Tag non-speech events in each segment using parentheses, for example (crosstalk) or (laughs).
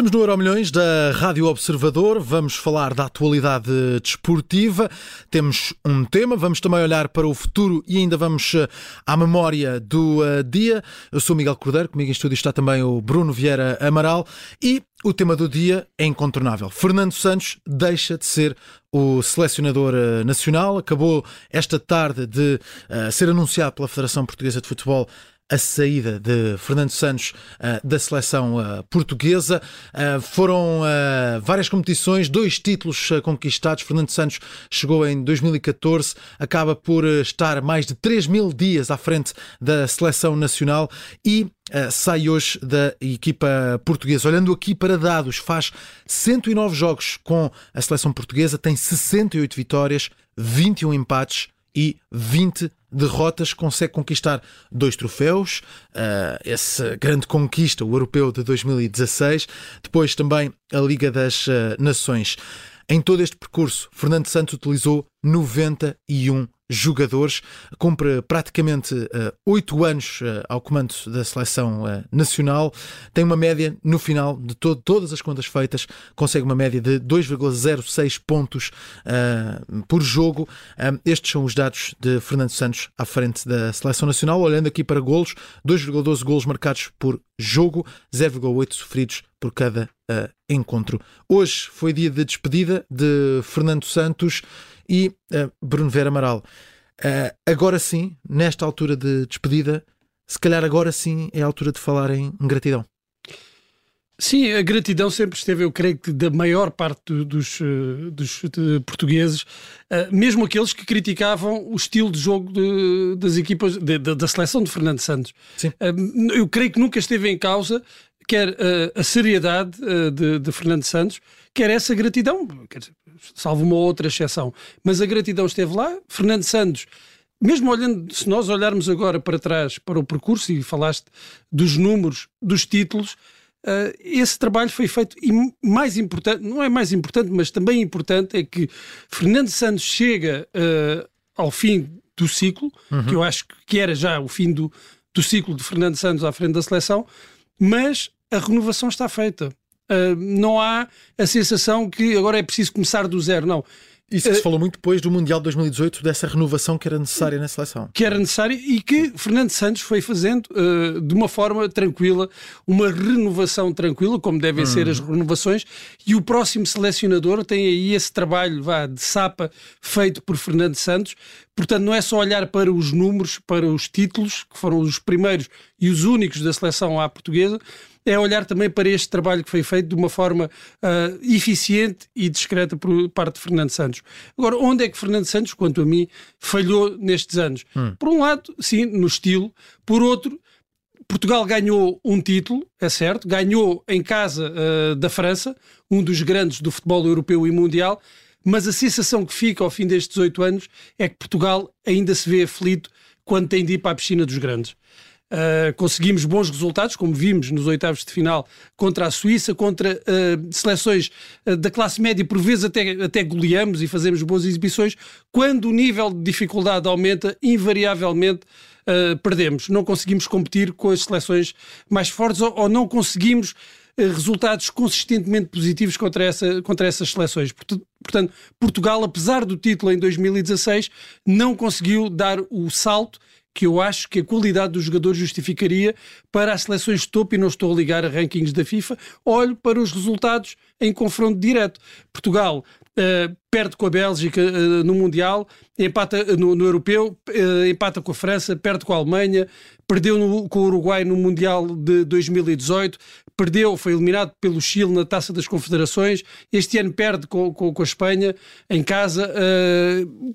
Estamos no Euro Milhões da Rádio Observador. Vamos falar da atualidade desportiva. Temos um tema, vamos também olhar para o futuro e ainda vamos eh, à memória do uh, dia. Eu sou Miguel Cordeiro, comigo em estúdio está também o Bruno Vieira Amaral e o tema do dia é incontornável. Fernando Santos deixa de ser o selecionador uh, nacional. Acabou esta tarde de ser anunciado pela Federação Portuguesa de Futebol a saída de Fernando Santos uh, da seleção uh, portuguesa. Uh, foram várias competições, dois títulos conquistados. Fernando Santos chegou em 2014, acaba por estar mais de 3 mil dias à frente da seleção nacional e sai hoje da equipa portuguesa. Olhando aqui para dados, faz 109 jogos com a seleção portuguesa, tem 68 vitórias, 21 empates e 20 derrotas, consegue conquistar dois troféus, uh, essa grande conquista, o Europeu de 2016, depois também a Liga das uh, Nações. Em todo este percurso, Fernando Santos utilizou 91 jogadores, cumpre praticamente uh, oito uh, anos uh, ao comando da seleção nacional, tem uma média no final de to todas as contas feitas, consegue uma média de 2,06 pontos por jogo. estes são os dados de Fernando Santos à frente da seleção nacional. Olhando aqui para golos, 2,12 golos marcados por jogo, 0,8 sofridos por cada encontro. Hoje foi dia de despedida de Fernando Santos e uh, Bruno Vera Amaral, uh, agora sim, nesta altura de despedida, se calhar agora sim é a altura de falar em gratidão. Sim, a gratidão sempre esteve, eu creio que da maior parte dos, eh, dos portugueses, mesmo aqueles que criticavam o estilo de jogo de, das equipas, de, de, da seleção de Fernando Santos. Sim. Eu creio que nunca esteve em causa quer a seriedade de, de Fernando Santos, quer essa gratidão. Quer salvo uma outra exceção. Mas a gratidão esteve lá. Fernando Santos, mesmo olhando, se nós olharmos agora para trás, para o percurso, e falaste dos números, dos títulos, uh, esse trabalho foi feito. E mais importante, não é mais importante, mas também importante, é que Fernando Santos chega uh, ao fim do ciclo, uhum. que eu acho que era já o fim do, do ciclo de Fernando Santos à frente da seleção, mas a renovação está feita. Uh, não há a sensação que agora é preciso começar do zero, não. Isso que se falou muito depois do Mundial de 2018, dessa renovação que era necessária na seleção. Que era necessária e que Fernando Santos foi fazendo uh, de uma forma tranquila, uma renovação tranquila, como devem hum. ser as renovações, e o próximo selecionador tem aí esse trabalho vá, de sapa feito por Fernando Santos. Portanto, não é só olhar para os números, para os títulos, que foram os primeiros e os únicos da seleção à portuguesa, é olhar também para este trabalho que foi feito de uma forma uh, eficiente e discreta por parte de Fernando Santos. Agora, onde é que Fernando Santos, quanto a mim, falhou nestes anos? Hum. Por um lado, sim, no estilo, por outro, Portugal ganhou um título, é certo, ganhou em casa uh, da França, um dos grandes do futebol europeu e mundial, mas a sensação que fica ao fim destes oito anos é que Portugal ainda se vê aflito quando tem de ir para a piscina dos grandes. Uh, conseguimos bons resultados, como vimos nos oitavos de final contra a Suíça, contra uh, seleções uh, da classe média, por vezes até, até goleamos e fazemos boas exibições. Quando o nível de dificuldade aumenta, invariavelmente perdemos. Não conseguimos competir com as seleções mais fortes ou, ou não conseguimos resultados consistentemente positivos contra, essa, contra essas seleções. Portanto, Portugal, apesar do título em 2016, não conseguiu dar o salto que eu acho que a qualidade dos jogadores justificaria para as seleções de topo, e não estou a ligar a rankings da FIFA, olho para os resultados em confronto direto. Portugal uh, perde com a Bélgica uh, no Mundial, empata uh, no, no, Europeu, empata com a França, perde com a Alemanha, perdeu no, com o Uruguai no Mundial de 2018, perdeu, foi eliminado pelo Chile na Taça das Confederações, este ano perde com, com, com a Espanha em casa,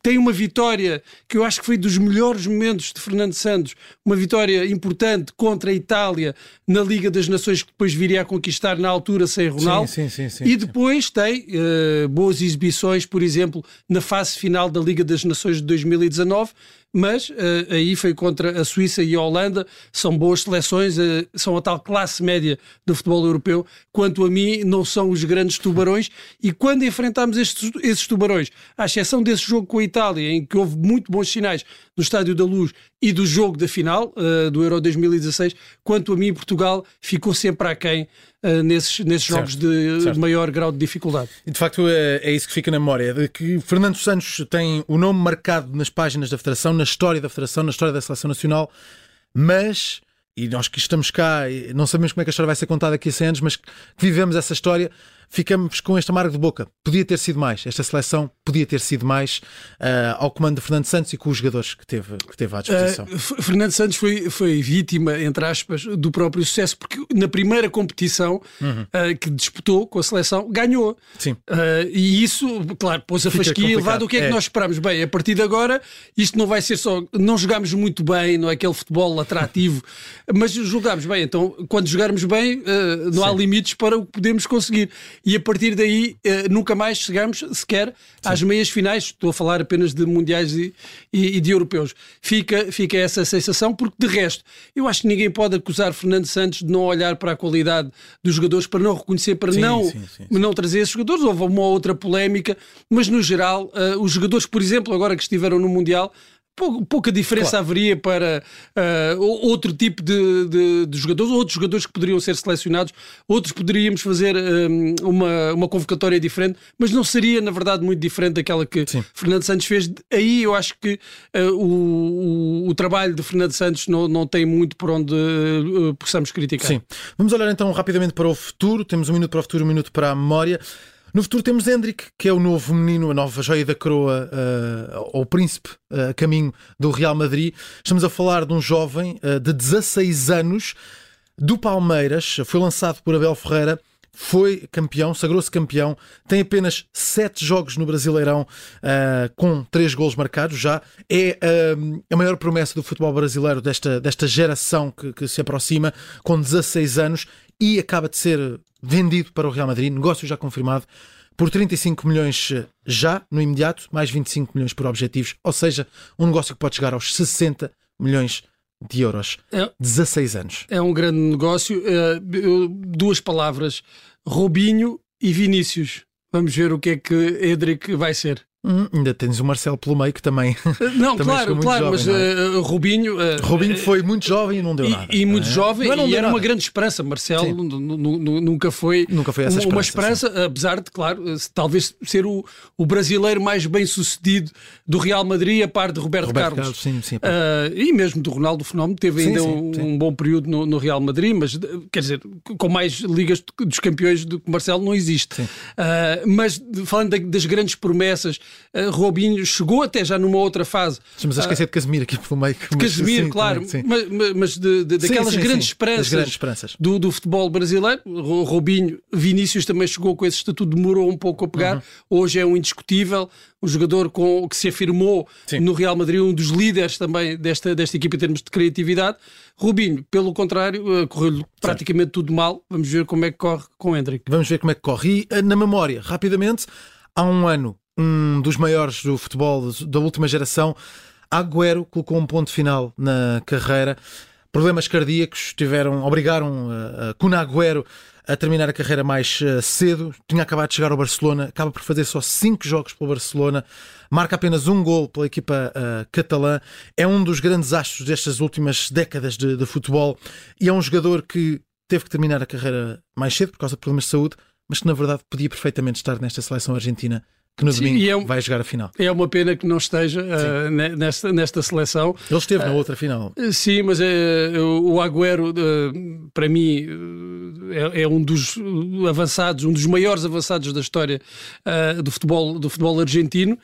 tem uma vitória que eu acho que foi dos melhores momentos de Fernando Santos, uma vitória importante contra a Itália na Liga das Nações que depois viria a conquistar na altura sem Ronaldo, sim, sim, sim, e depois tem uh, boas exibições, por exemplo, na fase final da Liga das Nações de 2019, mas uh, aí foi contra a Suíça e a Holanda, são boas seleções, uh, são a tal classe média do futebol europeu. Quanto a mim, não são os grandes tubarões, e quando enfrentamos estes, esses tubarões, à exceção desse jogo com a Itália, em que houve muito bons sinais no Estádio da Luz e do jogo da final uh, do Euro 2016. Quanto a mim, Portugal ficou sempre aquém uh, nesses, nesses certo, jogos de certo. maior grau de dificuldade. E de facto é, é, isso que fica na memória, de que Fernando Santos tem o nome marcado nas páginas da Federação, na história da Federação, na história da Seleção Nacional, mas e nós que estamos cá, não sabemos como é que a história vai ser contada daqui a 100 anos, mas que vivemos essa história, ficamos com este amargo de boca. Podia ter sido mais, esta seleção podia ter sido mais uh, ao comando de Fernando Santos e com os jogadores que teve, que teve à disposição. Uh, Fernando Santos foi, foi vítima, entre aspas, do próprio sucesso, porque na primeira competição uhum. uh, que disputou com a seleção, ganhou. Sim. e isso, claro, pôs a Fica fasquia elevada. O que é, é, que nós esperamos? Bem, a partir de agora, isto não vai ser só. Não jogámos muito bem, não é aquele futebol atrativo, mas jogámos bem. Então, quando jogarmos bem, não Sim. há limites para o que podemos conseguir e a partir daí uh, nunca mais chegamos sequer Sim. às meias finais. Estou a falar apenas de mundiais e, e, e, de europeus. Fica, fica essa sensação, porque de resto, eu acho que ninguém pode acusar Fernando Santos de não olhar para a qualidade dos jogadores, para não reconhecer, para sim, não, sim, sim, não trazer esses jogadores. Houve uma outra polémica, mas no geral, uh, os jogadores, por exemplo, agora que estiveram no Mundial, pouca diferença claro. haveria para uh, outro tipo de, de, de, jogadores, outros jogadores que poderiam ser selecionados, outros poderíamos fazer um, uma, uma convocatória diferente, mas não seria, na verdade, muito diferente daquela que Sim. Fernando Santos fez. Aí eu acho que uh, o, o, o, trabalho de Fernando Santos não, não tem muito por onde uh, possamos criticar. Sim. Vamos olhar então rapidamente para o futuro. Temos um minuto para o futuro, um minuto para a memória. No futuro temos Hendrik, que é o novo menino, a nova joia da coroa, uh, ou príncipe uh, caminho do Real Madrid. Estamos a falar de um jovem uh, de 16 anos do Palmeiras, foi lançado por Abel Ferreira, foi campeão, sagrou-se campeão, tem apenas 7 jogos no Brasileirão uh, com 3 golos marcados já. É uh, a maior promessa do futebol brasileiro desta, desta geração que, que se aproxima, com 16 anos e acaba de ser vendido para o Real Madrid, negócio já confirmado, por 35 milhões eh, já no imediato, mais 25 milhões por objetivos, ou seja, um negócio que pode chegar aos 60 milhões de euros. É, 16 anos. É um grande negócio. Uh, duas palavras: Robinho e Vinícius. Vamos ver o que é que Edric vai ser. Hum, ainda tens o Marcelo pelo meio que também. (laughs) Não, (laughs) também claro, claro, jovem, mas uh, Rubinho. Uh, Rubinho foi muito jovem e não deu nada. E, muito é? jovem, não, não e era nada. uma grande esperança. Marcelo nunca foi, nunca foi essa uma esperança, esperança apesar de, claro, talvez ser o, o brasileiro mais bem sucedido do Real Madrid, a par de Roberto, Roberto Carlos. Carlos sim, sim, uh, e mesmo do Ronaldo Fenómeno, teve ainda sim, um, um, bom período no, no, Real Madrid, mas quer dizer, com mais ligas dos campeões do que Marcelo não existe. mas falando das grandes promessas, Robinho chegou até já numa outra fase. Estamos a esquecer de Casemiro aqui pelo meio. De Casemiro, claro, mas, mas de, de, daquelas sim, sim, grandes, Esperanças grandes esperanças do, do futebol brasileiro. Robinho, Vinícius também chegou com esse estatuto, demorou um pouco a pegar. Uhum. Hoje é um indiscutível, um jogador com, que se afirmou no Real Madrid, um dos líderes também desta, desta equipa em termos de criatividade. Rubinho, pelo contrário, eh, correu-lhe praticamente tudo mal. Vamos ver como é que corre com o Hendrick. Vamos ver como é que corre. E eh, na memória, rapidamente, há um ano um dos maiores do futebol da última geração, Agüero colocou um ponto final na carreira. Problemas cardíacos tiveram, obrigaram a, a Kun Agüero a terminar a carreira mais uh, cedo. Tinha acabado de chegar ao Barcelona, acaba por fazer só 5 jogos pelo Barcelona, marca apenas um gol pela equipa catalã. É um dos grandes astros destas últimas décadas de, de, futebol e é um jogador que teve que terminar a carreira mais cedo por causa de problemas de saúde, mas que na verdade podia perfeitamente estar nesta seleção argentina que no Sim, domingo é um, vai jogar a final. É uma pena que não esteja uh, nesta, nesta seleção. Ele esteve uh, na outra final. Sim, mas uh, o Agüero, para mim, é, é, um dos avançados, um dos maiores avançados da história do, futebol, do futebol argentino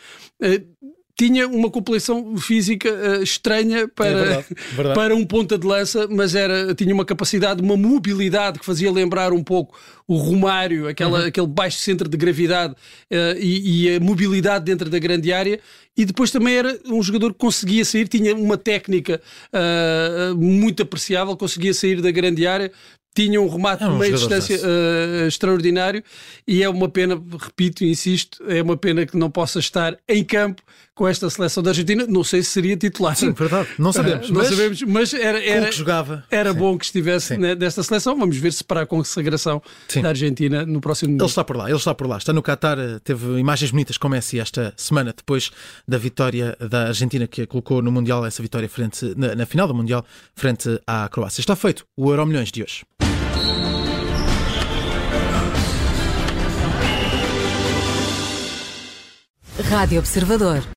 tinha uma compilação física uh, estranha para, é verdade, verdade. (laughs) para um ponta de lança, mas era, tinha uma capacidade, uma mobilidade que fazia lembrar um pouco o Romário, aquela, uhum. aquele baixo centro de gravidade uh, e, e, a mobilidade dentro da grande área. E depois também era um jogador que conseguia sair, tinha uma técnica uh, muito apreciável, conseguia sair da grande área, tinha um remate É um de meia distância uh, extraordinário e é uma pena, repito e insisto, é uma pena que não possa estar em campo com esta seleção da Argentina. Não sei se seria titular. Sim, verdade. Não (laughs) sabemos. Uh, não mas sabemos, mas era, era, jogava. era Sim. bom que estivesse né, desta seleção. Vamos ver se para a consagração Sim. da Argentina no próximo Ele está por lá, ele está por lá. Está no Qatar, eh, teve imagens bonitas com Messi esta semana, depois da vitória da Argentina, que a colocou no Mundial, essa vitória frente, na, na final do Mundial, frente à Croácia. Está feito o Euro Milhões de hoje. Rádio Observador.